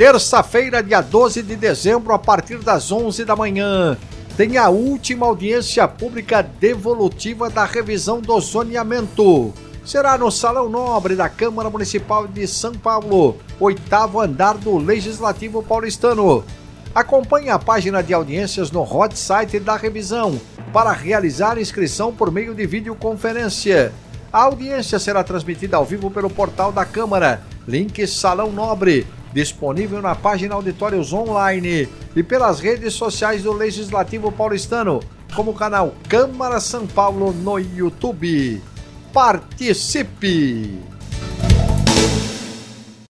Terça-feira, dia 12 de dezembro, a partir das 11 da manhã, tem a última audiência pública devolutiva da revisão do zoneamento. Será no Salão Nobre da Câmara Municipal de São Paulo, oitavo andar do Legislativo Paulistano. Acompanhe a página de audiências no hot site da revisão para realizar inscrição por meio de videoconferência. A audiência será transmitida ao vivo pelo portal da Câmara, link Salão Nobre, disponível na página Auditórios Online e pelas redes sociais do Legislativo Paulistano, como o canal Câmara São Paulo no YouTube. Participe!